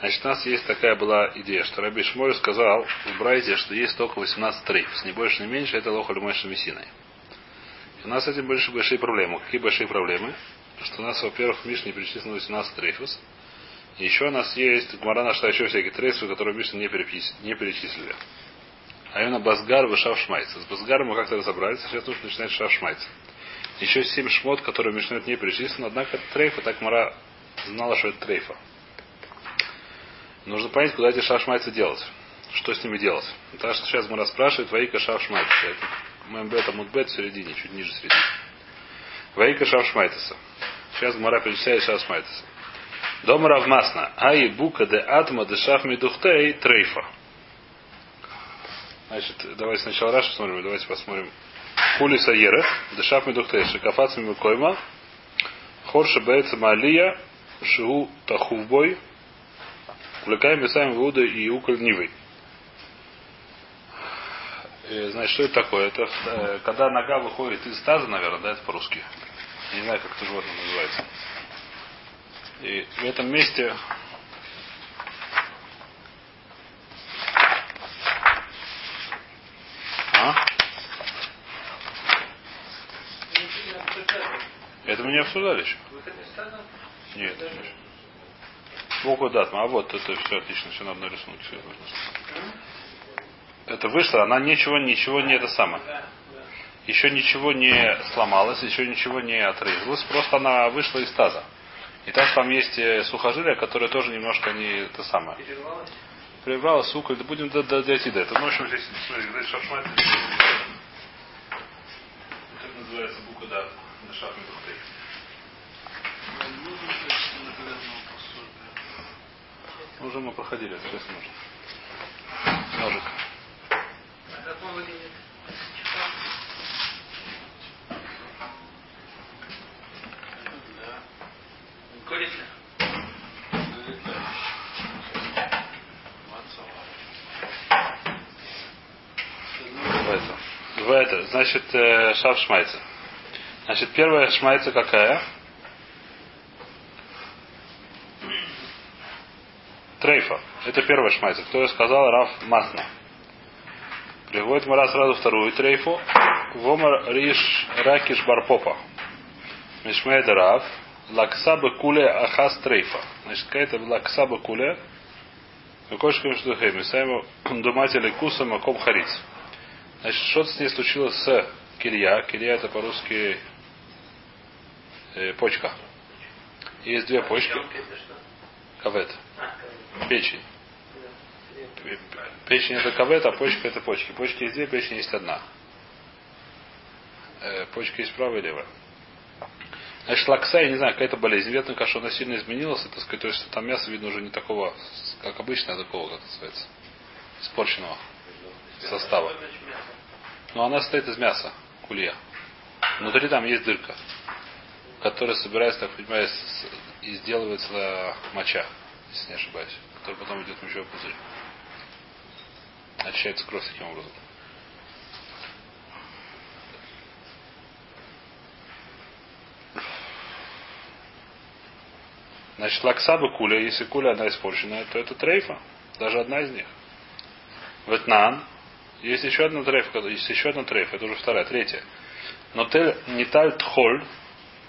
Значит, у нас есть такая была идея, что Раби Шмоль сказал в Брайте, что есть только 18 трейф. Ни больше, ни меньше, это лоха лимойша мессиной. У нас с этим большие, большие проблемы. Какие большие проблемы? Что у нас, во-первых, в Мишне перечислено 18 трейфус. Еще у нас есть Гмара нашла еще всякие трейфы, которые в Мишне не, не перечислили. А именно Базгар и Шав Шмайц. С Базгаром мы как-то разобрались, сейчас нужно начинать Шав Шмайц. Еще семь шмот, которые в Мишне не перечислены, однако трейфа, так Мара знала, что это трейфа. Нужно понять, куда эти шашмайцы делать. Что с ними делать? Потому что сейчас Мара спрашивает, Ваика шашмайцы. Это МБ мудбет в середине, чуть ниже середины. Ваика шашмайтеса. Сейчас Мара перечисляет шашмайтеса. Дома равмасна. Аи бука де атма де шаф медухтей трейфа. Значит, давайте сначала Рашу смотрим, давайте посмотрим. Хули саерех, дешаф медухтей, шикафац мимикойма, хорша бейца малия, шигу тахувбой, Увлекаем сами Иуда и Уколь Нивой. Значит, что это такое? Это э, когда нога выходит из таза, наверное, да, это по-русски. Не знаю, как это животное называется. И в этом месте а? Это мы не обсуждали еще. Нет. Богу датма. А вот это все отлично, все на одной рисунке. Все это вышло, она ничего, ничего не это самое. Еще ничего не сломалось, еще ничего не отрезалось, просто она вышла из таза. И так там есть э, сухожилия, которые тоже немножко не это самое. Прибрала сука, да будем до, до, дойти до этого. Ну, в общем, здесь, смотрите, здесь шашмат. Это называется буква да, на шахме Уже мы проходили, сейчас нужно. Ножик. А как он выглядит? Курица. В это. Значит, э, шав шмайца. Значит, первая шмайца какая? Трейфа. Это первая шмайца. Кто сказал Раф Масна. Приводит Мара сразу вторую трейфу. Вомар Риш Ракиш Барпопа. Мишмейда Рав. Лаксаба куле ахас трейфа. Значит, какая-то лаксаба куле. Кошка между Мисаему думатели куса маком хариц. Значит, что с ней случилось с кирья? Кирья это по-русски э, почка. Есть две почки. Кавет. Печень. Печень это кавет, а почка это почки. Почки есть две, печень есть одна. Э, почка есть правая и левая. Значит, лакса, я не знаю, какая-то болезнь. Видно, что она сильно изменилась, так сказать, то есть там мясо видно уже не такого, как обычно, а такого, как называется, испорченного состава. Но она состоит из мяса, кулья. Внутри там есть дырка, которая собирается, так понимаю, и сделывается моча если не ошибаюсь, который потом идет в мочевой пузырь. Очищается кровь таким образом. Значит, лаксаба куля, если куля одна испорченная, то это трейфа. Даже одна из них. Ветнан. Есть еще одна трейфа, есть еще одна трейфа, это уже вторая, третья. Но тель, не таль тхоль.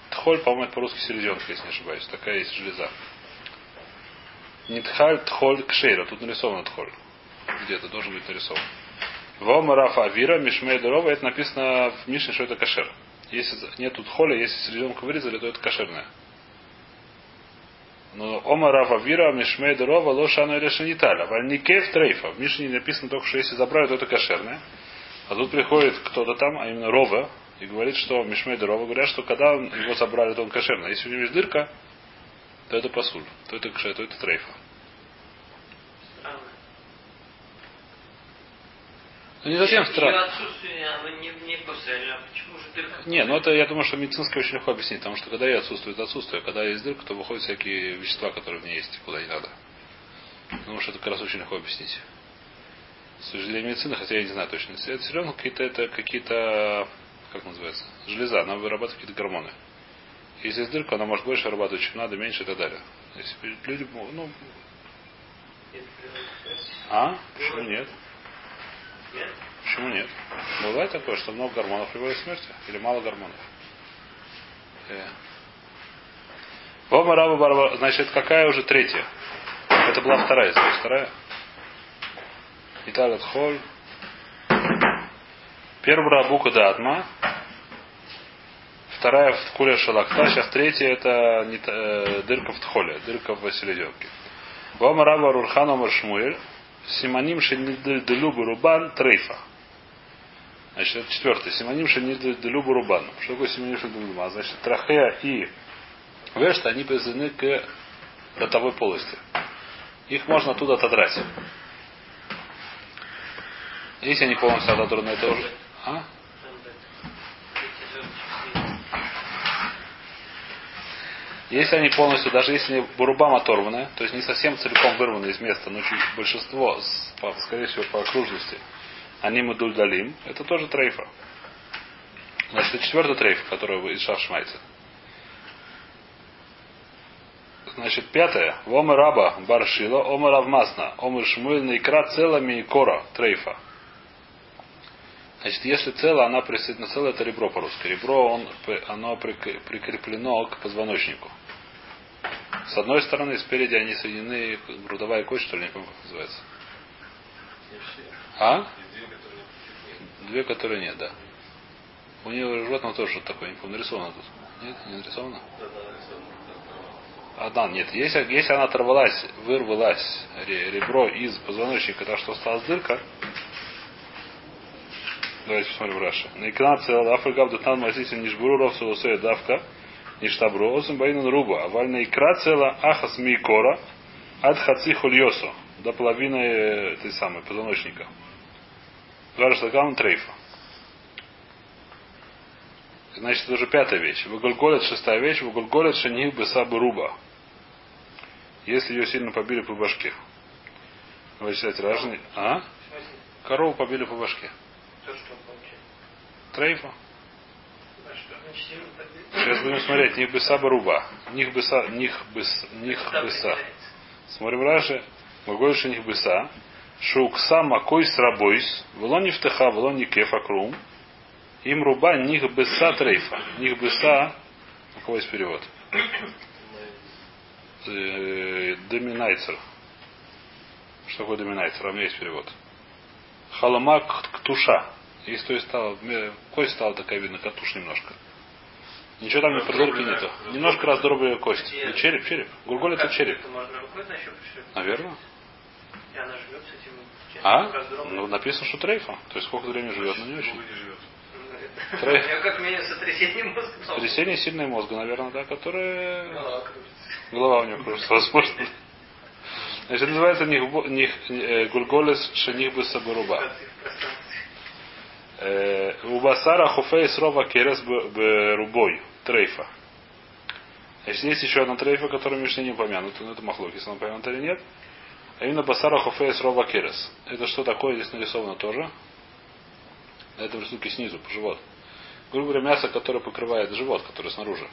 Тхоль, по-моему, это по-русски селезенка, если не ошибаюсь. Такая есть железа. Нитхаль тхоль кшейра. Тут нарисован тхоль. Где-то должен быть нарисован. Вома рафа авира мишмей дорова. Это написано в Мишне, что это кашер. Если нет тут холя, если селезенку вырезали, то это кошерное. Но ома рафа вира мишмей дорова лошану или шаниталя. Вальникев трейфа. В Мишне написано только, что если забрали, то это кошерное. А тут приходит кто-то там, а именно Рова, и говорит, что Мишмей Дорова говорят, что когда его забрали, то он кошерный. Если у него есть дырка, то это пасуль, то это кше, то это трейфа. Ну не совсем странно. Не, не, а дырка? Не, ну это я думаю, что медицински очень легко объяснить, потому что когда я отсутствует отсутствие, а когда есть дырка, то выходят всякие вещества, которые в ней есть, куда не надо. Потому что это как раз очень легко объяснить. С точки зрения медицины, хотя я не знаю точно. Это все равно какие-то это какие-то как называется, железа, она вырабатывает какие-то гормоны. Если есть дырка, она может больше вырабатывать, чем надо, меньше и так далее. Если люди, ну, А? Почему нет? Почему нет? Бывает такое, что много гормонов приводит к смерти? Или мало гормонов? Э. Вома раба барба. Значит, какая уже третья? Это была вторая, значит, вторая. Итак, холь. Первая бука датма. Вторая в куле шалакта. Сейчас третья это не, э, дырка в тхоле, дырка в селедевке. Вома раба рурхана маршмуэль. Симоним шенидылюбу рубан трейфа. Значит, это четвертый. Симоним шенидылюбу рубан. Что такое симоним шенидылюбу рубан? Значит, трахея и вешта, они привязаны к ротовой полости. Их можно оттуда отодрать. Если они полностью отодраны, это уже... А? Если они полностью, даже если бурубам оторваны, то есть не совсем целиком вырваны из места, но чуть большинство, скорее всего, по окружности, они мы дульдалим, это тоже трейфа. Значит, это четвертый трейф, который из Шавшмайца. Значит, пятое. Омер Раба Баршила, Омер Равмасна, Омер Шмуэль Наикра целами и кора трейфа. Значит, если цело, она присоединена целое, это ребро по-русски. Ребро, он, оно прик- прикреплено к позвоночнику. С одной стороны, спереди они соединены, грудовая кость, что ли, не помню, как называется. А? Две, которые нет, да. У нее животного тоже что-то такое, не помню, нарисовано тут. Нет, не нарисовано? Одна, нет. Если, если она оторвалась, вырвалась ре- ребро из позвоночника, так что осталась дырка, давайте посмотрим Раши. Наикнация Африка Абдатан Масиси Нишбуру Ровсулусея Давка Ништабру Осум Баинан Руба. Авальна икра цела Ахас Микора Ад Хаци Хульосу. До половины этой самой позвоночника. Там трейфа. Значит, это уже пятая вещь. Выгульголит шестая вещь. Выгульголит шених бесабы руба. Если ее сильно побили по башке. Вы считаете, ражный? А? Корову побили по башке. То, что он получил. Трейфа. Сейчас будем смотреть. Них беса руба. Них беса. Них бес. Них беса. Смотрим Раши. Могольше них беса. Шукса макой срабойс. Вло не втыха, вло не кефа крум. Им руба них беса трейфа. Них беса. У кого есть перевод? Э, Доминайцер. Что такое доминайцер? А у меня есть перевод. Халамак ктуша. Если то есть стала, кость стала такая видно, как немножко. Ничего там не продорки нету. Немножко раздробленная кость. Ну, череп, череп. Гурголь это Как? череп. Это можно рукой нащупать? Наверное. И она живет с этим А? раздробленным? Ну, написано, что трейфа. То есть сколько времени живет, но не очень. Ну, это- Трей- У меня как минимум сотрясение мозга. Сотрясение сильной мозга, наверное, да, которое... Голова у него кружится, возможно. Значит, называется них, них э, гульголес шених бы сабаруба. Вибрации в пространстве. Э, У басара хуфей срова керес рубой. Трейфа. Значит, есть еще одна трейфа, которая в Мишне не упомянута, но это махлок, если он упомянут или нет. А именно басара хуфей срова керес. Это что такое здесь нарисовано тоже? На этом рисунке снизу, по живот. Грубо говоря, мясо, которое покрывает живот, которое снаружи.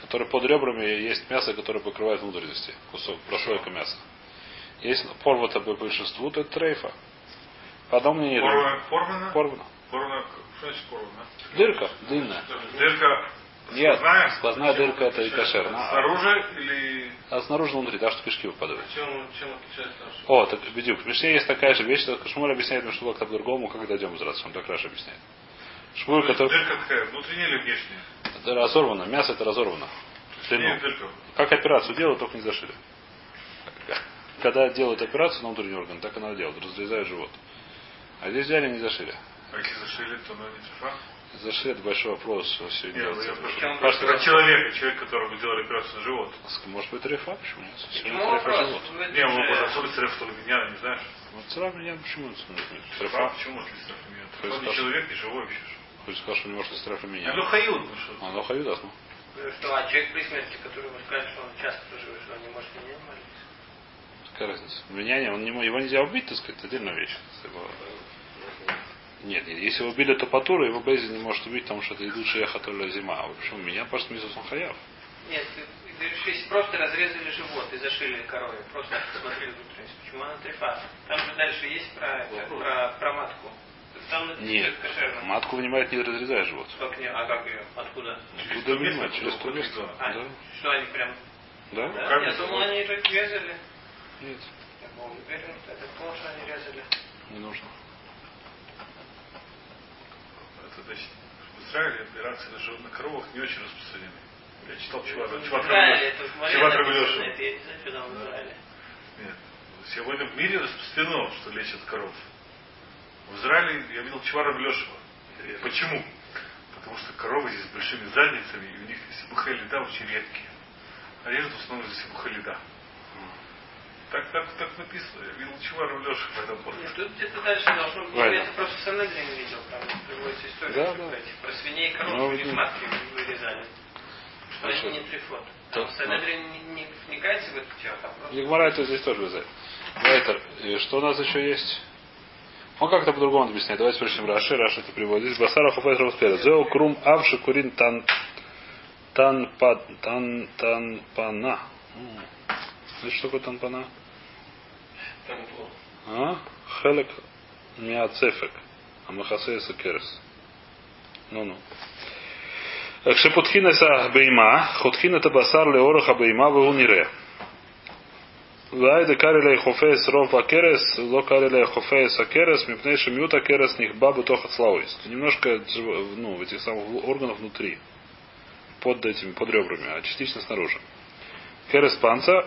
Которое под ребрами есть мясо, которое покрывает внутренности. Кусок, прослойка мяса. Если порвато по большинству, то это трейфа. По одному мнению, Порвана, порвана? порвано. Порвана, что значит порвана? Дырка длинная. Дырка Нет, сквозная? сквозная дырка это и кошерно. Снаружи или... А снаружи внутри, так что кишки выпадают. Чем, чем отличается? О, так бедюк. В Мишне есть такая же вещь, только Шмуль объясняет Мишну как по-другому, как дойдем из он так Раша объясняет. Шмуль, который... Дырка такая, внутренняя или внешняя? Это разорвано, мясо это разорвано. Длину. Как операцию делают, только не зашили. Когда делают операцию на внутренний орган, так и надо делать, разрезают живот. А здесь взяли и не зашили. А если зашили, то ну, не цифра? Зашили, это большой вопрос, что сегодня Нет, делать. я просто- Про человека, человек, которому сделали операцию на живот. Может быть, трефа? Почему Почему вопрос? живот. Не, может особый царев, что ли, меня, не знаешь? Вот сразу меня почему это? Трефа? Почему если царев меня? Он не человек, не живой вообще. Хочешь сказать, что не может из трефа меня? Ну, хают, ну что? А, ну хаюдас, ну. Что, а человек при смерти, который вы сказали, что он часто живет, что он не может меня молиться? Какая разница? Меняние, он его нельзя убить, так сказать, это отдельная вещь. Его- Нет, нет, если его убили то патура, его Бейзи не может убить, потому что это идут шея хатуля зима. А почему меня, Мисус он хаяв. Нет, говоришь, если просто разрезали живот и зашили корове, просто посмотрели внутренность, почему она трефа? Там же дальше есть про, это, про, про матку. Там Нет. кошерно. Матку вынимает, не разрезая живот. Как не, а как ее? Откуда? Откуда вынимать? Через то место. А, Да. что они прям... Да? Да? Я думал, они это резали. Нет, Я уверен, это что они резали. не нужно. Это, значит, в Израиле операции даже на коровах не очень распространены. Я читал чувак, В чувак Израиле, это Израиле. Нет. Сегодня в мире распространено, что лечат коров. В Израиле я видел Чувара Блешева. Почему? Потому что коровы здесь с большими задницами, и у них сибуха льда очень редкие. А режут в основном из сибуха льда. Так, так, так написано. Я видел Чувара Блешева в этом поводу. Нет, тут где-то дальше должно быть. Правильно. Я это просто в Санедрин видел, там приводится история. Да, что да. эти Про свиней и коров, Ну, вот, матки вырезали. Что они не трифот. Там Санедрин не, не вникается в этот тех, а просто... Гмара это здесь тоже вязать. Вайтер. И что у нас еще есть? Он как-то по-другому объясняет. Давайте прочтем Раши. Раши это приводит. Здесь Басара Хофет Равспера. Зео Крум Авши Курин Тан Тан Тан Тан Пана. Знаете, что такое Танпана? А? Хелек Миацефек. Амахасе Сакерес. Ну-ну. Кшепутхина са бейма, хотхина табасар леораха бейма веунире. Вайда кареле хофес ров акерес, ло кареле хофес акерес, мипнейши мют акерес, них бабы тохат слауис. Немножко ну, этих самых органов внутри, под этими, под ребрами, а частично снаружи. Керес панца,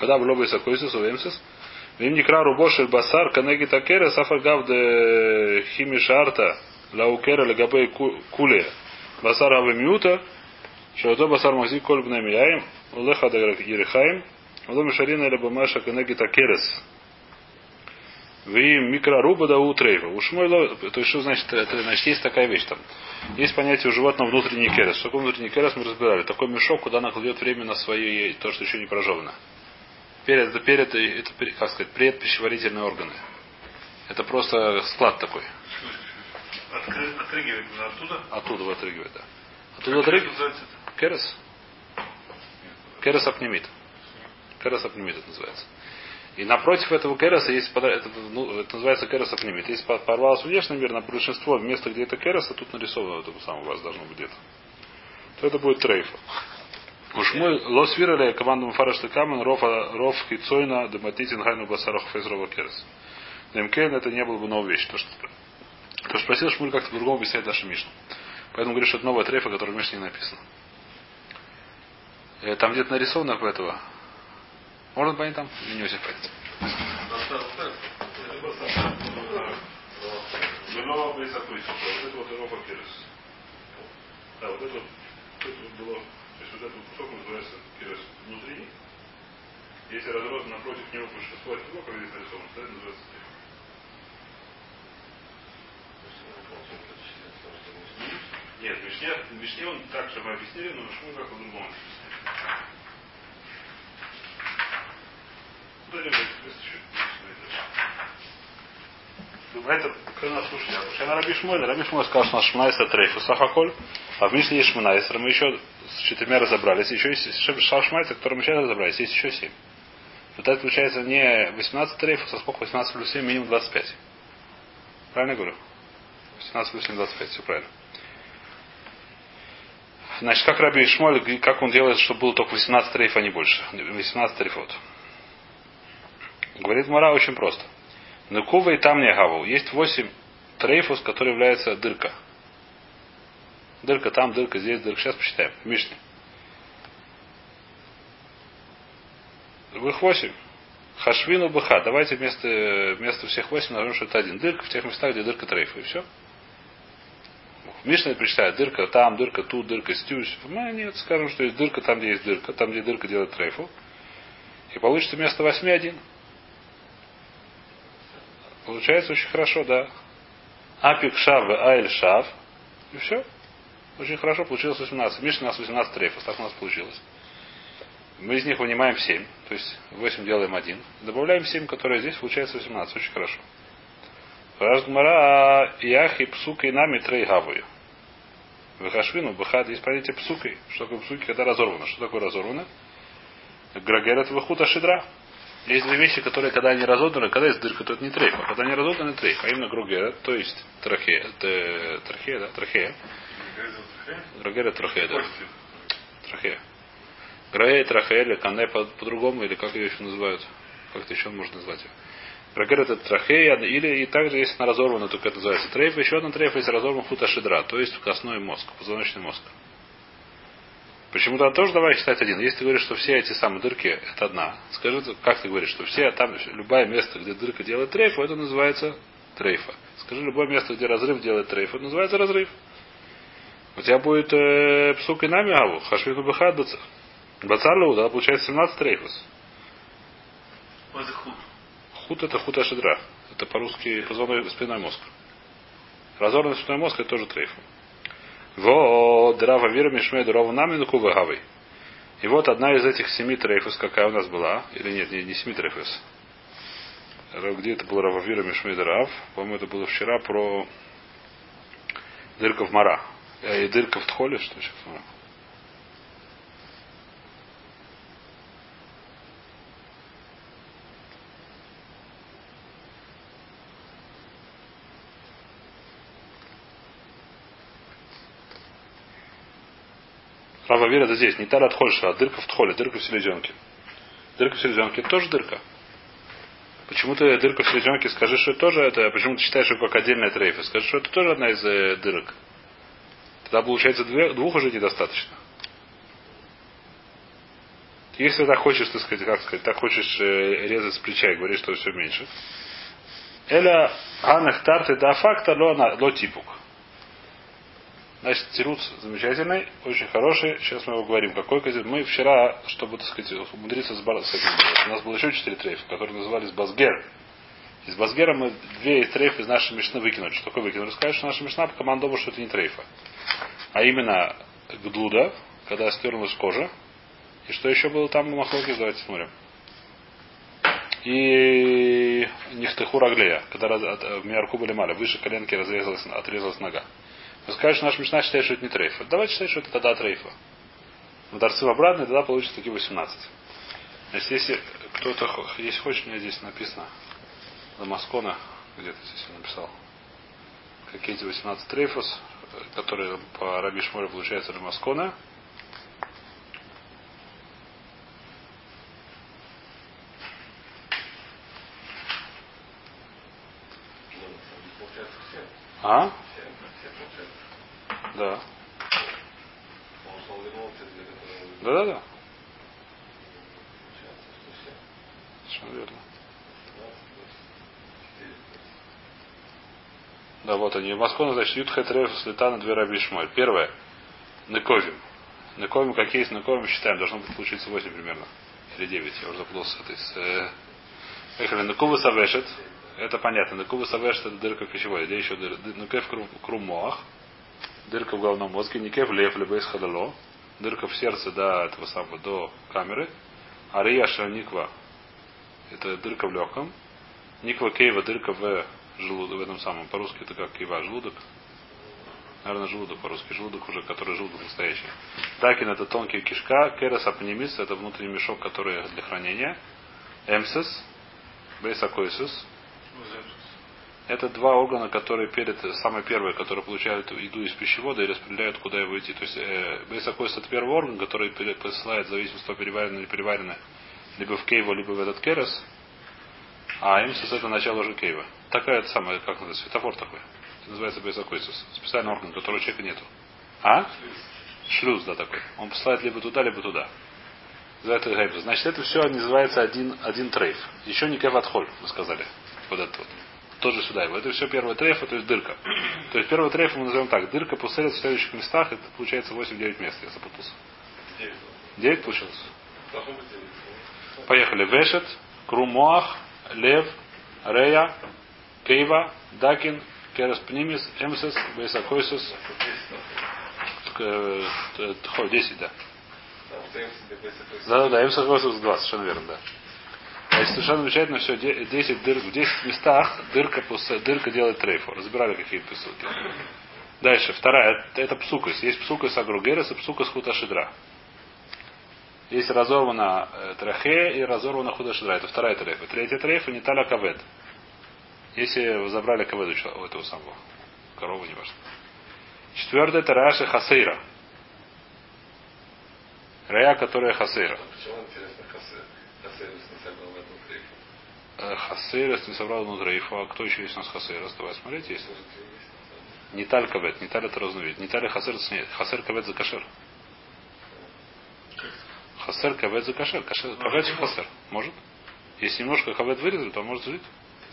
когда в лобе сакойсус увемсис, им не крару бошель басар, канеги такера, сафагав де химишарта, лаукера, легабей куле, басар авемиута, шаото басар мази мазик коль бнамияем, улеха даграк ирихаем, улом шарина или бамаша канеги такерес. Вим микроруба да утрейва. Уж мой то есть что значит, это, значит, есть такая вещь там. Есть понятие у животного внутренний керес. Что такое внутренний керес мы разбирали? Такой мешок, куда она кладет на свои, то, что еще не прожжено. Перед, это перед, это, как сказать, предпищеварительные органы. Это просто склад такой. Откры- Отрыгивает оттуда. Оттуда отрыгивает, да. Оттуда отрыгивает. это? Керес. Керес апнемит. Керес апнемит это называется. И напротив этого кереса есть, это, ну, это называется керес апнемит. Если по- порвалось внешний мир, на большинство места, где это керес, а тут нарисовано это самое у вас должно быть где-то, то это будет трейфа. Мы лос вирали команду фараш камен ров ров хицойна дематитин хайну басарах фезрова керес. Демкен это не было бы новая вещь. То, что, то, что спросил Шмуль как-то по-другому объясняет нашу Мишну. Поэтому говорит, что это новая трейфа, которая в Мишне не написана. Э, Там где-то нарисовано по этого. Можно понять там? Или не очень понять? Да, вот это это было, вот этот кусок называется Кирис внутри. Если разрос напротив него большинство этого блока, здесь нарисовано, то это называется Кирис. Нет, в Мишне, в Мишне он так же мы объяснили, но Шмуль как по-другому чуть-чуть. Это, когда нас слушали, а Шена Раби Шмуэль, Раби Шмуэль сказал, что у нас Шмунайса Трейфу Сахаколь, а в Мишне есть Шмунайса, мы еще с четырьмя разобрались, еще есть Шашмайса, который мы сейчас разобрались, есть еще семь. Вот это получается не 18 трейфус, а сколько 18 плюс 7, минимум 25. Правильно говорю? 18 плюс 7, 25, все правильно. Значит, как Раби Шмоль, как он делает, чтобы было только 18 трейф, а не больше. 18 трейфот. Говорит Мара очень просто. Нукува и там не гаву. Есть 8 трейфус, которые являются дырка. Дырка там, дырка здесь, дырка. Сейчас посчитаем. В Мишне. Их 8. Хашвину быха. Давайте вместо, вместо всех 8 назовем, что это один. Дырка в тех местах, где дырка трейфа. И все. Мишна причитает дырка там, дырка тут, дырка стюсь. Мы нет, скажем, что есть дырка там, где есть дырка, там, где дырка делает трейфу. И получится вместо 8 один. Получается очень хорошо, да. Апик шав и айль шав. И все. Очень хорошо получилось 18. Мишна у нас 18 трейфов. Так у нас получилось. Мы из них вынимаем 7. То есть 8 делаем 1. Добавляем 7, которые здесь, получается 18. Очень хорошо. Разгмара яхи псука и нами трей гавую. Вахашвину, Бахад, есть понятие псукой. Что такое псуки, когда разорвано? Что такое разорвано? Грагерет выхута шедра. Есть две вещи, которые, когда они разодраны, когда есть дырка, то это не трейф. А когда они разодраны, трейф. А именно гругера, то есть трахея. Трахея, да? Трахея. Грагера трахея, да. Трахея. Граэ трахея или кане по-другому, или как ее еще называют? Как это еще можно назвать ее? Грагер это трахея, или и также, если она разорвана, только это называется трейф. Еще одна трейф, если разорван фута шедра, то есть костной мозг, позвоночный мозг. Почему-то тоже давай считать один. Если ты говоришь, что все эти самые дырки это одна, скажи, как ты говоришь, что все там, любое место, где дырка делает трейфу, это называется трейфа. Скажи, любое место, где разрыв делает трейфу, это называется разрыв. У тебя будет э, псук и нами аву, хашвину бахад бацарлу, да, получается 17 трейфус. Худ это худ ашидра. Это по-русски позвоночный спинной мозг. Разорванный спинной мозг это тоже трейфу. Во драва вира мишме дрова нами гавой. И вот одна из этих семи трейфус, какая у нас была, или нет, не, не семи трейфус. Где это был Рававира Мишмей Драв? По-моему, это было вчера про дырка в Мара. Э, и дырка в Тхоле, что сейчас? Рава Вира это здесь, не тарат хольша, а дырка в тхоле, дырка в селезенке. Дырка в селезенке тоже дырка. Почему ты дырка в селезенке, скажи, что это тоже это, почему ты считаешь, что как отдельная трейфа? Скажи, что это тоже одна из э, дырок. Тогда получается двух уже недостаточно. Если так хочешь, так сказать, как сказать, так хочешь э, резать с плеча и говоришь, что все меньше. Эля анах тарты да факта ло, типук. Значит, тирус замечательный, очень хороший. Сейчас мы его говорим. Какой козел? Мы вчера, чтобы, так сказать, умудриться с, с этим У нас было еще четыре трейфа, которые назывались Базгер. Из Базгера мы две из трейф из нашей мешны выкинули. Что такое выкинули? Сказать, что наша мешна командовала, что это не трейфа. А именно гдуда, когда стерлась кожа. И что еще было там на махлоке, давайте смотрим. И нихтеху раглея, когда в Миарку были мали, выше коленки разрезалась, отрезалась нога. Вы скажете, что наш Мишна считает, что это не трейфа. Давайте считать, что это тогда трейфа. Но торцы в обратно, тогда получится такие 18. Значит, если кто-то, если хочет, у меня здесь написано Дамаскона, где-то здесь я написал, какие эти 18 трейфус, которые по Раби Шморе получается Дамаскона. А? Да. Да, да, да. Совершенно верно. Да, вот они. Маскона, значит, Ютхет Рефус Летана две раби Шмоль. Первое. Нековим. Нековим, как есть, нековим считаем. Должно быть получиться 8 примерно. Или 9. Я уже запутался с этой. С, э... Поехали. Некува Савешет. Это понятно. Некува Савешет это дырка пищевой. Где еще дырка? Некев Крумоах дырка в головном мозге, не кев лев либо хадало, дырка в сердце до этого самого, до камеры, ария никва, это дырка в легком, никва кейва, дырка в желудок, в этом самом, по-русски это как кейва, желудок, наверное, желудок по-русски, желудок уже, который желудок настоящий. Дакин это тонкий кишка, керес апнемис, это внутренний мешок, который для хранения, эмсис, бейсакойсис, это два органа, которые перед, самое первое, которые получают еду из пищевода и распределяют, куда его идти. То есть э, бейсакойс это первый орган, который посылает в зависимости от переварено или переварено либо в кейва, либо в этот керес. А имсис это начало уже кейва. Такая самая, как называется, светофор такой. Это называется бейсакойсис. Специальный орган, которого у человека нету. А? Шлюз, да, такой. Он посылает либо туда, либо туда. За это Значит, это все называется один, один трейф. Еще не кеватхоль, мы сказали. Вот это вот тоже сюда его. Это все первая трейфа, то есть дырка. То есть первая трейфа мы назовем так. Дырка пустырит в следующих местах, это получается 8-9 мест, я запутался. 9 получилось? Поехали. Вешет, Крумоах, Лев, Рея, Кейва, Дакин, Керас Пнимис, Эмсес, Бейсакойсус. 10, да. Да, да, да, Эмсакойсус 20, совершенно верно, да. Значит, совершенно замечательно все, 10 дыр, в 10 местах дырка, дырка делает трейфу. Разбирали какие писуки. Дальше, вторая, это псукас. Есть псукас агругерес и псукас хуташидра. Есть разорвана э, трахе и разорвана худашидра. Это вторая трейфа. Третья трейфа не таля кавет. Если вы забрали кавет у этого самого. Корову, не важно. Четвертое это раши хасейра. Рая, которая хасейра. Почему интересно Хасер? Хасер не собрал внутрь А кто еще есть у нас Хасейрос? Давай смотреть, есть. Не таль кавет, не таль это разновид. Не таль хасер нет. Хасер кавет за кашер. Хасер кавет за кашер. Кавет хасер. Может? Если немножко кавет вырезали, то может жить.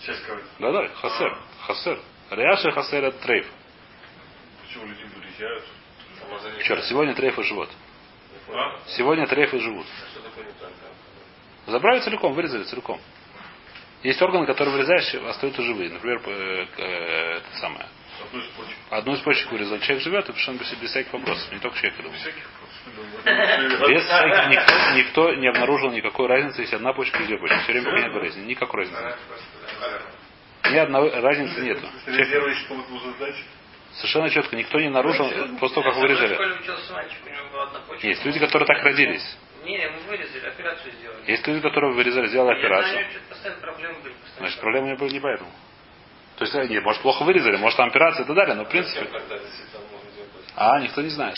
Часть кого Да, да, хасер. Хасер. Ряша хасер это трейф. Почему люди вырезают? Черт, сегодня трейфы живут. А? Сегодня трейфы живут. А? Забрали целиком, вырезали целиком. Есть органы, которые вырезаешь, остаются живые. Например, э, э, это самое. Одну из почек. Одну из почек вырезал. Человек живет, и совершенно без, без всяких вопросов. Не только человек, я думаю. Всяких. Без всяких, никто, никто не обнаружил никакой разницы, если одна почка или две почки. Все время нет болезни. Никакой разницы. нет. Ни одной разницы нету. Совершенно четко. Никто не нарушил после того, как вырезали. Есть люди, которые так родились. Не, мы вырезали, операцию сделали. Есть люди, которые вырезали, сделали операцию. проблемы были. Значит, проблемы не было не поэтому. То есть, нет, может, плохо вырезали, может, там операция и так далее, но в принципе... А, никто не знает.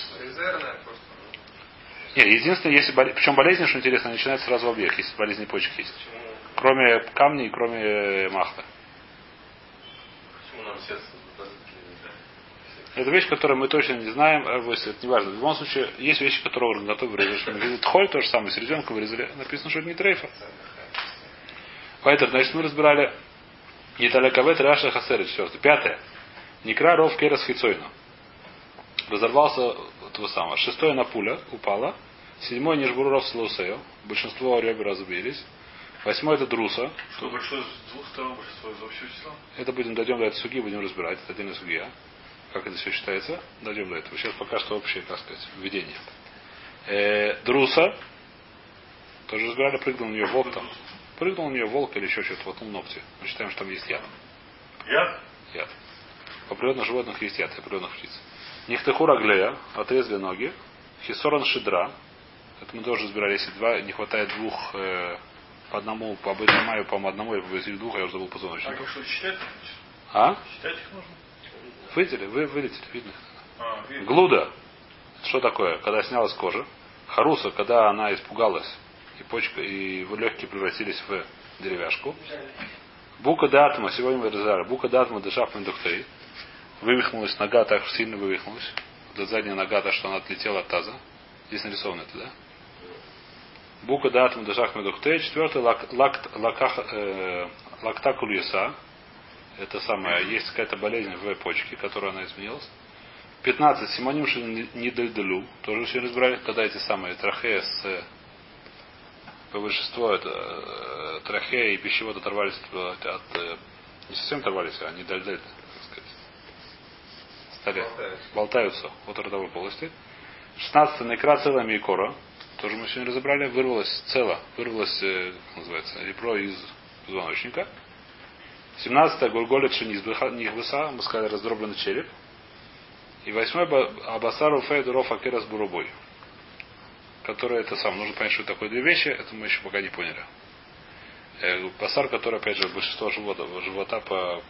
Нет, единственное, если болезнь, причем болезнь, что интересно, начинается сразу в объект, если болезнь почек есть. Почему, Кроме камней и кроме э, махта. Это вещь, которую мы точно не знаем, это не важно. В любом случае, есть вещи, которые орган готов вырезать. Тхоль, то же самое, с ребенка вырезали. Написано, что это не трейфа. Поэтому, значит, мы разбирали Ниталя Кавет Раша Хасера, четвертое. Пятое. Некра Ров Керас Хицойна. Разорвался этого самого. Шестое на пуля упала. Седьмое Нижбуру Ров Слоусео. Большинство ребер разбились. Восьмое это Друса. Что большое с двух сторон, большинство из общего числа? Это будем, дойдем до этой суги, будем разбирать. Это отдельная сугия. Как это все считается? Дойдем до этого. Сейчас пока что общее, так сказать, введение. Э, Друса. Тоже разбирали, прыгнул на нее волк там. Прыгнул на нее волк или еще что-то, воткнул ногти. Мы считаем, что там есть яд. Я? Яд. У определенных животных есть яд, у определенных птиц. Нихтехур аглея, отрезали ноги. Хисоран шидра. Это мы тоже разбирали, если два, не хватает двух э, по одному, по Бетамаю, по одному, или по двух, я уже забыл А позвоночнику. как что, считать? А? Считать их нужно? Вылетели, вы вылетели, видно. А, видно. Глуда. Что такое? Когда снялась кожа. Харуса, когда она испугалась, и почка, и легкие превратились в деревяшку. Бука датма, сегодня мы разобрали. Бука датма дышав мендухтей. Вывихнулась нога, так сильно вывихнулась. Вот задняя нога, так что она отлетела от таза. Здесь нарисовано это, да? Бука датма дышав мендухтей. Четвертый лак, лак, лаках, э. Это самое, есть какая-то болезнь в почке, которая она изменилась. 15. Симоним не дельделю. Тоже все разбирали, когда эти самые трахея с э, по большинству это э, трахея и пищевод оторвались от, от, э, не совсем оторвались, а сказать. Стали, Болтаются. от родовой полости. 16 наикра целая мейкора. Тоже мы сегодня разобрали. Вырвалось цело, вырвалось, э, называется, ребро из позвоночника. 17 гурголит нихбыса, мы сказали, раздробленный череп. И восьмой Абасару Фейдуров Акерас Бурубой. Который это сам. Нужно понять, что такое две вещи. Это мы еще пока не поняли. Э, Басар, который, опять же, большинство живота, живота по,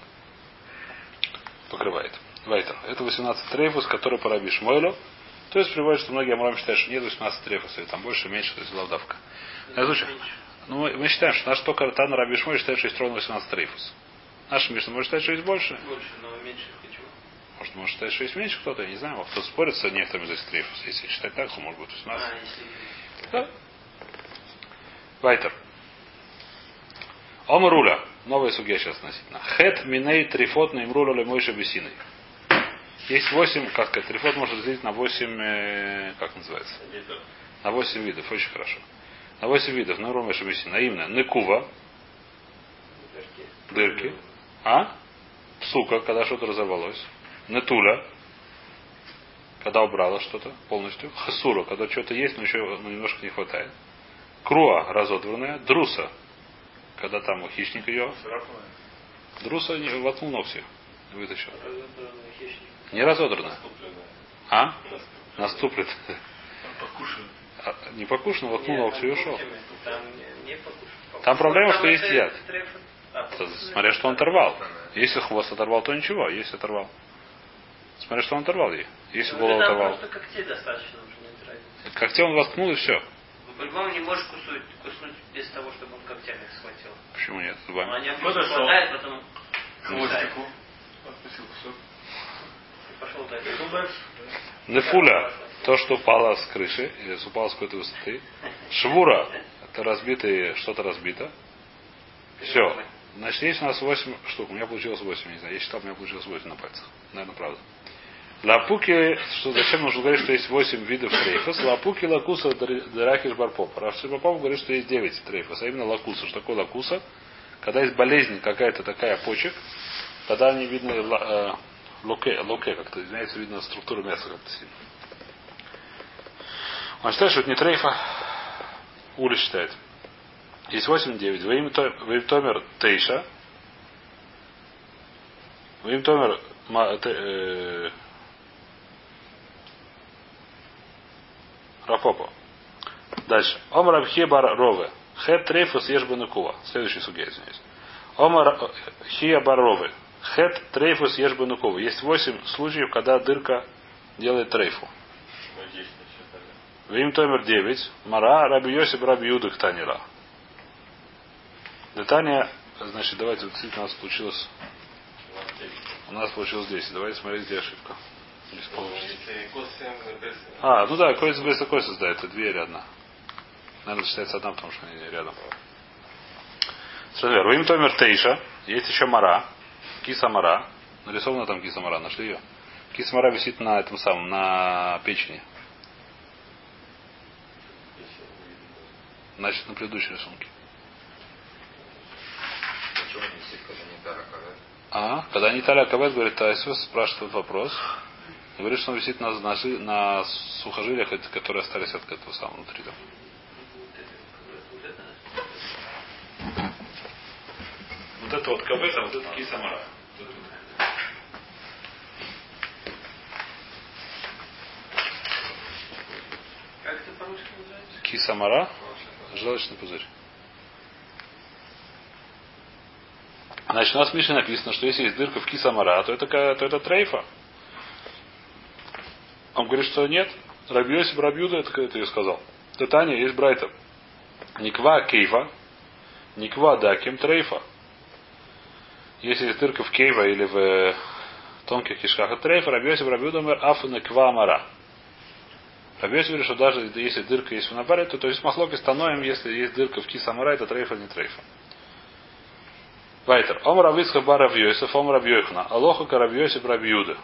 покрывает. Вайтер. Это 18 трейфус, который по Раби Шмойлю. То есть приводит, что многие Амурам считают, что нет 18 трейфуса, или там больше, меньше, то есть лавдавка. На случай. Ну, мы, мы считаем, что наш только Тана Раби Шмой считает, что есть ровно 18 трейфус. Наш Мишна может считать, что есть больше. Больше, но меньше хочу. Может, может считать, что есть меньше кто-то, я не знаю. Кто спорит с некоторыми из этих трейфус. Если считать так, то может быть 18. А, если... Да. Вайтер. Омруля. Новая судья сейчас относительно. Хет миней трифот на имруля лемойша бесиной. Есть восемь, как сказать, трифот можно разделить на восемь, э, как называется? На восемь видов, очень хорошо. На восемь видов, на ромеша бесина. А именно, некува, дырки. А? Псука, когда что-то разорвалось. Нетуля, когда убрала что-то полностью. Хасура, когда что-то есть, но еще ну, немножко не хватает. Круа, разодранная. Друса, когда там хищник ее. Друса не воткнул ногти. Вытащил. Хищник. Не разодрано. А? Наступлет. А, Не покушал, воткнул локтю и там ушел. Там проблема, что есть яд. а. Смотря что он оторвал. Если хвост оторвал, то ничего. Если оторвал. Смотря что он оторвал ей. Если Ну, голову оторвал. когтей достаточно. Когтем он воткнул и все. Вы по-любому не можешь куснуть, куснуть без того, чтобы он когтями схватил. Почему нет? Зубами. они обычно Подошел. хватает, потом Хвостику. Отпустил кусок. и пошел дальше. Пошел дальше. Нефуля. То, что упало с крыши, или упало с какой-то высоты. Швура. Это разбитое, что-то разбито. Все. Значит, есть у нас 8 штук. У меня получилось 8, не знаю. Я считал, у меня получилось 8 на пальцах. Наверное, правда. Лапуки, что зачем нужно говорить, что есть 8 видов трейфос? Лапуки лакуса дракиш барпоп. Равши барпоп говорит, что есть 9 трейфос, а именно лакуса. Что такое лакуса? Когда есть болезнь какая-то такая почек, тогда не видно локе, локе как-то, извиняется, видно структуру мяса как-то сильно. Он считает, что это не трейфа. Ули считает. Есть 8-9. Во имя То- во имя Томер Тейша. Во имя Томер э, Рапопо. Дальше. Омар Абхи Бар Рове. Хет Трейфус Еш Банукува. Следующий судья, извиняюсь. Омар Хия Бар Рове. Хет Трейфус Еш Банукува. Есть восемь случаев, когда дырка делает трейфу. Вим Томер 9. Мара Раби Йосиб Раби Юдах Танира. Детание, значит, давайте, вот у нас получилось, у нас получилось 10. Давайте смотреть, где ошибка. А, ну да, койс без такой создает. Это две одна. Наверное, считается одна, потому что они рядом. Сразу Руим Томер Тейша. Есть еще Мара. Киса Мара. Нарисована там киса Мара. Нашли ее? Киса Мара висит на этом самом, на печени. Значит, на предыдущей рисунке. Сидит, когда не? А, Ниталя Кавет говорит, Тайсус спрашивает вопрос. Говорит, что он висит на, на, на сухожилиях, которые остались от этого самого внутри. Там. Вот это вот кавет, а вот это кисамара. Как это по-русски называется? Кисамара, желчный пузырь. Значит, у нас в Мише написано, что если есть дырка в кисамара, то это, то это трейфа. Он говорит, что нет. Рабьёси Брабьюда, это, это я сказал. Татания есть Брайта. Никва кейва, никва даким трейфа. Если дырка в кейва или в э, тонких кишках от трейфа, Рабьёси Брабьюда мэр аф неква амара. Рабьёси говорит, что даже если дырка есть в набаре, то, то есть махлок и становим, если есть дырка в кисамара, это трейфа, не трейфа. Вайтер. Ом Равицха бар Равьёсиф, ом Равьёхна. Алоха Каравьёсиф Рабьюда.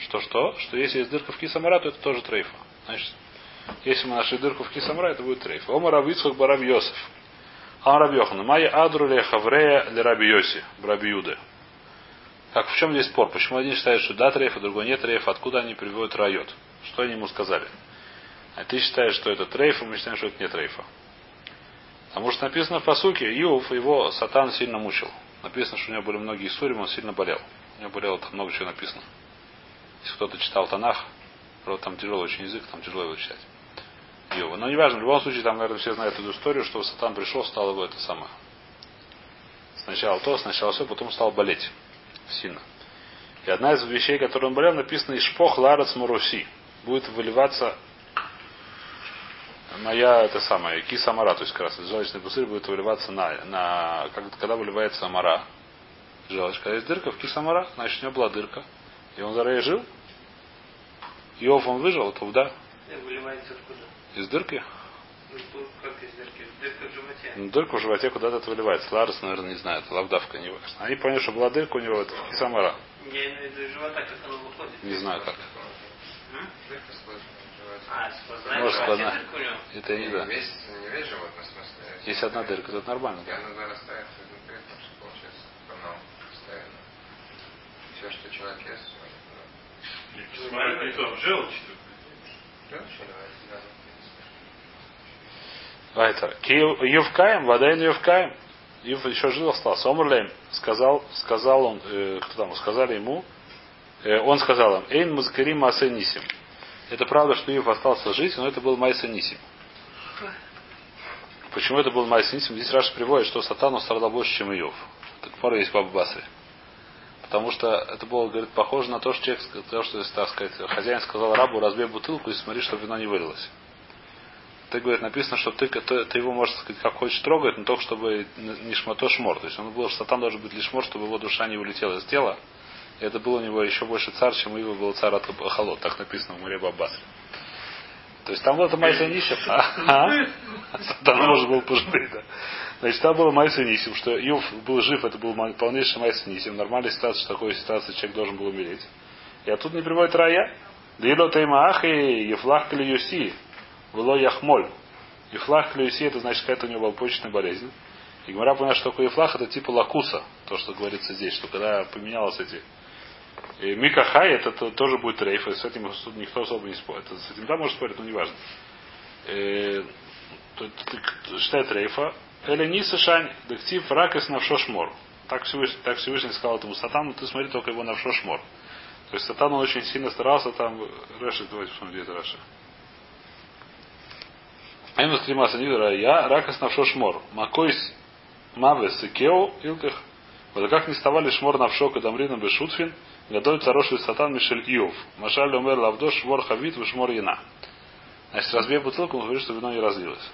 Что что? Что если есть дырка в кисамара, то это тоже трейфа. Значит, если мы нашли дырку в кисамара, это будет трейфа. Ом Равицхак бар Равьёсиф. Ам Рабьёхна. Майя адру ле хаврея ле Рабьёси. Рабьюды. Как в чем здесь спор? Почему один считает, что да трейфа, другой нет трейфа? Откуда они приводят райот? Что они ему сказали? А ты считаешь, что это трейфа, мы считаем, что это не трейфа. Потому что написано в посуке, Иов его сатан сильно мучил. Написано, что у него были многие сурим, он сильно болел. У него болело там много чего написано. Если кто-то читал Танах, правда, там тяжелый очень язык, там тяжело его читать. Иова. Но неважно, в любом случае, там, наверное, все знают эту историю, что Сатан пришел, стал его это самое. Сначала то, сначала все, потом стал болеть. Сильно. И одна из вещей, которую он болел, написано Ишпох Ларец Маруси. Будет выливаться моя это самая киса мара, то есть как раз желчный пузырь будет выливаться на, на как, когда выливается мара, желчь, когда есть дырка в киса мара, значит у него была дырка, и он заранее жил, Иов он выжил, то да, Э, Выливается откуда? Из дырки, тут как из дырки? Дырка в животе. ну, дырка в животе куда-то выливается, Ларес, наверное, не знает, лавдавка не важно. Они поняли, что была дырка у него, это киса мара, Я имею в виду из живота, как оно выходит. не знаю как. А, сквозная Может, в животе сквозная. дырка у него? Это не да. Весь, не весь животный, в смысле. Есть одна дырка, это нормально, И да. она зарастает изнутри, потому что получается канал постоянно. Все, что человек ест, Смотри, не то, желчь. Давайте, да. Вайтер. Ки Ювкаем, вода не Ювкаем. Иов еще жил, остался. Омрлейм сказал, сказал он, э, кто там, сказали ему, э, он сказал им, Эйн Музкарим Масенисим. Это правда, что Иов остался жить, но это был Майса Нисим. Почему это был Майса Нисим? Здесь Раша приводит, что Сатану страдал больше, чем Иов. Так пора есть Баба Басри. Потому что это было, говорит, похоже на то, что человек сказал, что, так сказать, хозяин сказал рабу, разбей бутылку и смотри, чтобы вино не вылилось. Ты, говорит, написано, что ты, ты, ты его можешь сказать, как хочешь трогать, но только чтобы не шмато шмор. То есть он был, что сатан должен быть лишь мор, чтобы его душа не улетела из тела. И это был у него еще больше царь, чем у его был царь от Ахалот. Так написано в Муре Бабасре. То есть там было это Майса Нисим. А? Сатан может был пожалеть, да. Значит, там было Майса Нисим, что Иов был жив, это был полнейший Майса Нисим. Нормальная ситуация, что в такой ситуации человек должен был умереть. И оттуда не приводит рая. Дило Таймаах и Ефлах Калиюси. Было Яхмоль. Ефлах Калиюси, это значит, какая-то у него была почечная болезнь. И говоря, понимает, что такое Ефлах, это типа лакуса. То, что говорится здесь, что когда поменялось эти и Мика Хай, это тоже будет рейф, и с этим никто особо не спорит. С этим да, может спорить, но не важно. Э, считает рейфа. Или Ниса Шань, дектив ракес на шмор. Так Всевышний, так Всевышний сказал этому сатану, ты смотри только его на шмор. То есть сатан он очень сильно старался там. Раша, давайте посмотрим, где это Раша. Эмус Кримаса Нидера, я ракас на шмор. Макойс Мавес и Кео Илках. Вот как не ставали шмор на вшок и дамрина бешутфин, Гадоль царошли сатан Мишель Иов. Машаль умер лавдош вор хавит вишмор яна. Значит, разбей бутылку, он говорит, что вино не разлилось.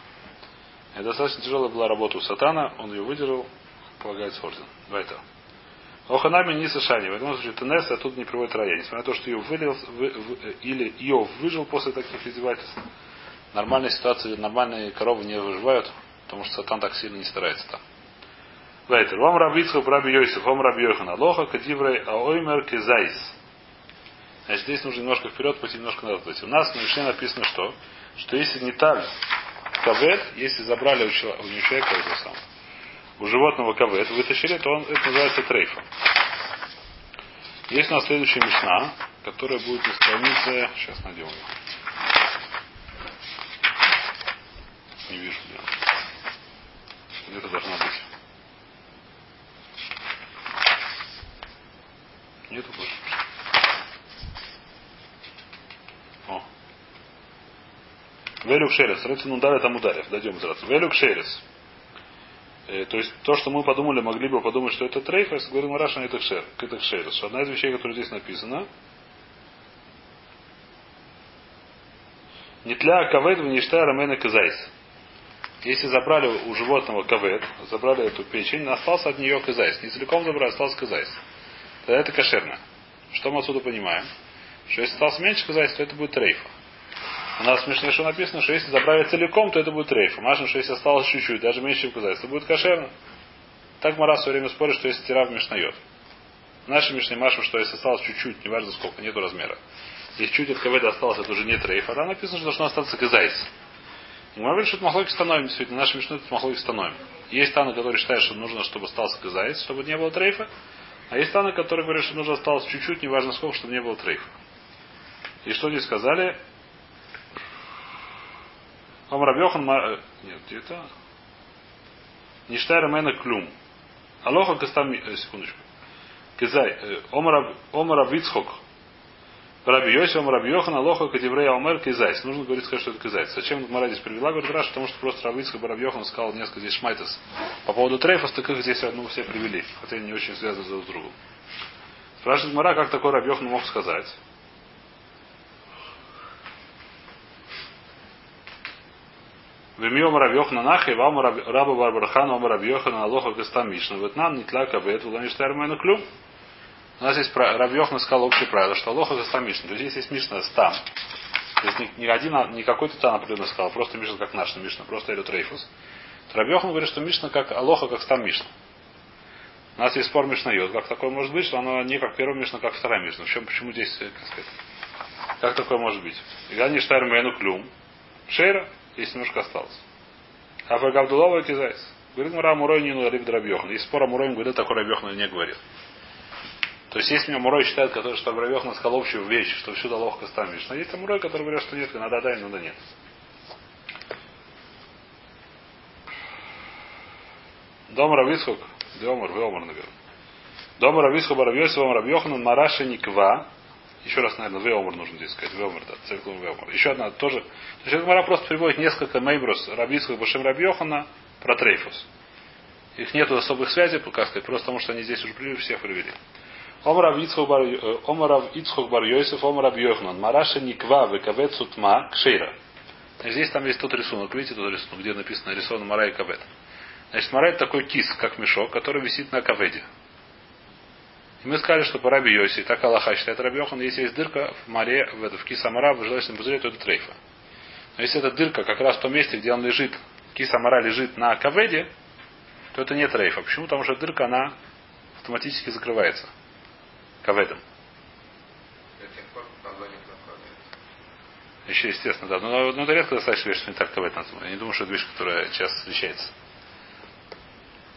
И достаточно тяжелая была работа у сатана, он ее выдержал, полагается орден. Это. Оханами не сашани. В этом случае Тенес, а тут не приводит рая. Несмотря на то, что Иов вылил, вы, в, или Иов выжил после таких издевательств. Нормальная ситуация, нормальные коровы не выживают, потому что сатан так сильно не старается там. Вейтер. Вам рабицху раби Йосиф, вам раби Йохан Алоха, кадиврей аоймер кезайс. Значит, здесь нужно немножко вперед пойти, немножко назад пойти. У нас на Мишне написано что? Что если не таль кавет, если забрали у человека, у человека это сам, у животного кавет, вытащили, то он, это называется трейфом. Есть у нас следующая мишна, которая будет на странице... Сейчас найдем ее. Не вижу где. Где-то должна быть. Нету больше. О. Велюк шерес. Рыцин ударит, там ударив. Дойдем сразу. Велюк шерес. То есть то, что мы подумали, могли бы подумать, что это трейфас, говорим Раша это шер, это шерес. Одна из вещей, которая здесь написана, Нетля кавет в ништая рамена казайс. Если забрали у животного кавет, забрали эту печень, остался от нее казайс. Не целиком забрали, остался казайс тогда это кошерно. Что мы отсюда понимаем? Что если осталось меньше казать, то это будет трейфа. У нас смешно, что написано, что если забрали целиком, то это будет трейфа. Машем, что если осталось чуть-чуть, даже меньше, чем казать, то будет кошерно. Так Мара все время спорит, что если тирав мешнает. В нашей мишне Машем, что если осталось чуть-чуть, неважно сколько, нету размера. Если чуть от КВД осталось, это уже не трейф, а там написано, что должно остаться казайс. Мы что это махлоки становим, действительно, наши мишны это махлоки становим. Есть таны, которые считают, что нужно, чтобы остался казайс, чтобы не было трейфа. А есть станы, которые говорят, что нужно осталось чуть-чуть, неважно сколько, чтобы не было трейфа. И что здесь сказали? Омрабьохан, э, нет, где-то. Ништайра мэна клюм. Алоха кастам, э, секундочку. Кизай, э, омраб вицхок. Раби Йосиф, Раби Йохан, Алоха, Катеврея, Омер, Кизайс. Нужно говорить, сказать, что это Кизайс. Зачем Гмара здесь привела, говорит Раш, потому что просто Раби Йохан, Раби Йохан сказал несколько здесь шмайтес. По поводу трейфа, так их здесь ну, все привели, хотя они не очень связаны друг с другом. Спрашивает Гмара, как такой Раби Йохан мог сказать. Вемьем Рабьохна Нахи, вам Раба Барбархана, вам Рабьохана Алоха Гастам Мишна. Вьетнам, Нитла Кабет, Владимир Мэну Клюм. У нас есть Рабьехна сказал общее правило, что Алоха за Мишна. То есть если есть Мишна стам, то есть не, один, не какой-то там определенно сказал, просто Мишна как наш Мишна, просто Элю Трейфус. То Рабьехна говорит, что Мишна как Алоха как стам Мишна. У нас есть спор Мишна Йод. Как такое может быть, что оно не как первая Мишна, как вторая Мишна. В чем, почему здесь, как сказать, как такое может быть? Я не штайр Мэну Клюм. Шейра, если немножко осталось. А Фагавдулова и Кизайс. Говорит, Мура Мурой не Риб Драбьехан. Есть спор Мурой говорит, такой Рабьехан не говорит. То есть есть Мурой считает, который, что Абравехна сказал общую вещь, что всюду ловко ставишь. Но есть Мурой, который говорит, что нет, надо да, надо нет. Дом Равицхук, Демор, Веомор, наверное. Дом Равицхук, Баравьёси, Вом Равьёханан, Мараша Никва. Еще раз, наверное, Веомор нужно здесь сказать. Веомор, да, Цельклум Веомор. Еще одна тоже. То есть Мара просто приводит несколько мейбрус Рабицхук, Башем Рабьёхана про Трейфус. Их нету особых связей, как сказать, просто потому что они здесь уже привели, всех привели. Омарав Ицхок бар Йосиф, Омарав Йохнан, Мараша Никва, Векавет Сутма, Кшейра. Здесь там есть тот рисунок, видите тот рисунок, где написано нарисован Мара и Кавет. Значит, Мара это такой кис, как мешок, который висит на Каведе. И мы сказали, что по Раби Йоси, так Аллаха считает Раби Йохан, если есть дырка в море, в, это, в киса Мара, в желательном пузыре, то это трейфа. Но если эта дырка как раз в том месте, где он лежит, киса Мара лежит на Каведе, то это не трейфа. Почему? Потому что дырка, она автоматически закрывается каведом. Еще естественно, да. Но, но это редко достаточно вещь, что не так кавед Я не думаю, что это вещь, которая часто встречается.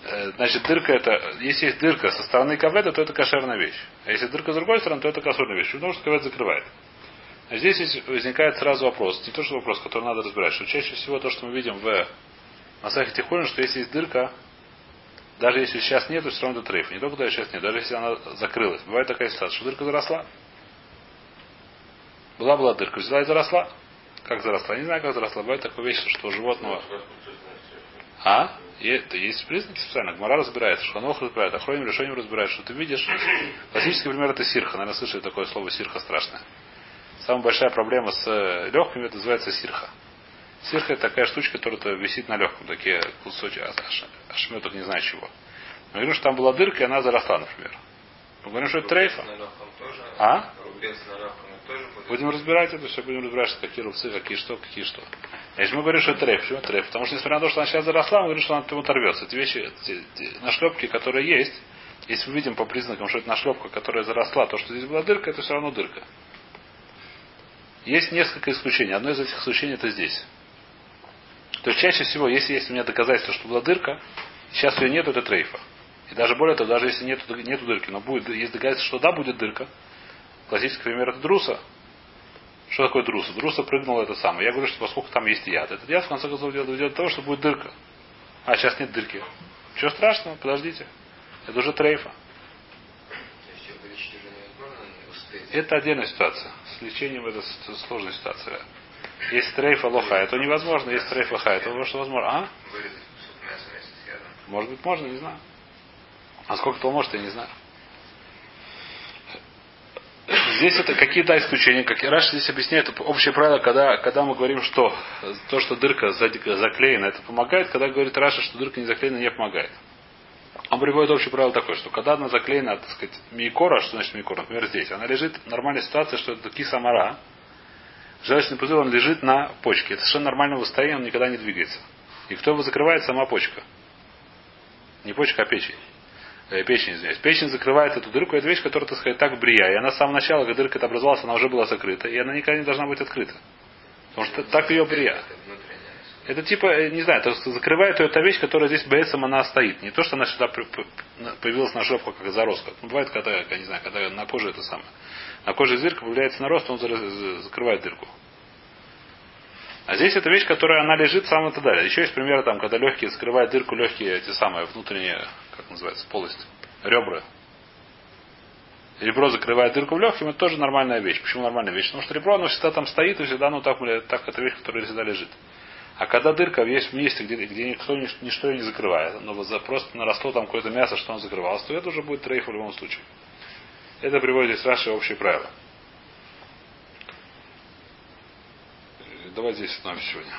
Э, значит, дырка это, если есть дырка со стороны каведа, то это кошерная вещь. А если дырка с другой стороны, то это кошерная вещь. Потому что кавед закрывает. А здесь возникает сразу вопрос, не то, что вопрос, который надо разбирать, что чаще всего то, что мы видим в Масахе Тихонин, что если есть дырка, даже если сейчас нет, то все равно это трейф. Не только даже сейчас нет, даже если она закрылась. Бывает такая ситуация, что дырка заросла. Была была дырка, взяла и заросла. Как заросла? Не знаю, как заросла. Бывает такая вещь, что у животного... А? И это есть признаки специально. Гмара разбирается, Шханох разбирает, Ахроним решением разбирает, что ты видишь. Классический пример это сирха. Наверное, слышали такое слово сирха страшное. Самая большая проблема с э, легкими это называется сирха. Сирха это такая штучка, которая висит на легком, такие кусочки, ошметок не знаю чего. Мы говорим, что там была дырка, и она заросла, например. Мы говорим, что это трейфа. А? Будем разбирать это все, будем разбирать, что какие рубцы, какие что, какие что. Если мы говорим, что это трейф, почему трейф? Потому что, несмотря на то, что она сейчас заросла, мы говорим, что она от него оторвется. Эти вещи, эти, эти нашлепки, которые есть, если мы видим по признакам, что это нашлепка, которая заросла, то, что здесь была дырка, это все равно дырка. Есть несколько исключений. Одно из этих исключений это здесь. То есть чаще всего, если есть у меня доказательство, что была дырка, сейчас ее нет, это трейфа. И даже более того, даже если нету, нету дырки, но будет, есть доказательство, что да, будет дырка. Классический пример это друса. Что такое друса? Друса прыгнула это самое. Я говорю, что поскольку там есть яд, этот яд в конце концов доведет до того, что будет дырка. А сейчас нет дырки. Чего страшного? Подождите. Это уже трейфа. Это отдельная ситуация. С лечением это сложная ситуация. Если трейфа лоха, то невозможно. Если трейфа хай, то что возможно. А? Может быть, можно, не знаю. А сколько то может, я не знаю. Здесь это какие-то исключения. Как Раш здесь объясняет общее правило, когда, когда мы говорим, что то, что дырка заклеена, это помогает, когда говорит Раша, что дырка не заклеена, не помогает. Он приводит общее правило такое, что когда она заклеена, так сказать, микора, что значит микора, например, здесь, она лежит в нормальной ситуации, что это кисамара, Желчный пузырь, он лежит на почке. Это совершенно нормальное состояние, он никогда не двигается. И кто его закрывает? Сама почка. Не почка, а печень. Э, печень, извиняюсь. Печень закрывает эту дырку. Это вещь, которая, так сказать, так брия. И она с самого начала, когда дырка образовалась, она уже была закрыта. И она никогда не должна быть открыта. Потому что так ее брия. Это типа, э, не знаю, это закрывает ее та вещь, которая здесь бейсом она стоит. Не то, что она сюда появилась на жопку, как заростка. Ну, бывает, когда, я не знаю, когда на коже это самое. На коже дырка появляется нарост, он закрывает дырку. А здесь это вещь, которая она лежит сам и далее. Еще есть примеры, там, когда легкие закрывают дырку, легкие эти самые внутренние, как называется, полость, ребра. Ребро закрывает дырку в легким, это тоже нормальная вещь. Почему нормальная вещь? Потому что ребро, оно всегда там стоит, и всегда, ну так, так это вещь, которая всегда лежит. А когда дырка есть в месте, где, где никто ничто ее не закрывает, но вот за, просто наросло там какое-то мясо, что он закрывалось, то это уже будет трейф в любом случае. Это приводит здесь Раши общие правила. Давай здесь остановимся сегодня.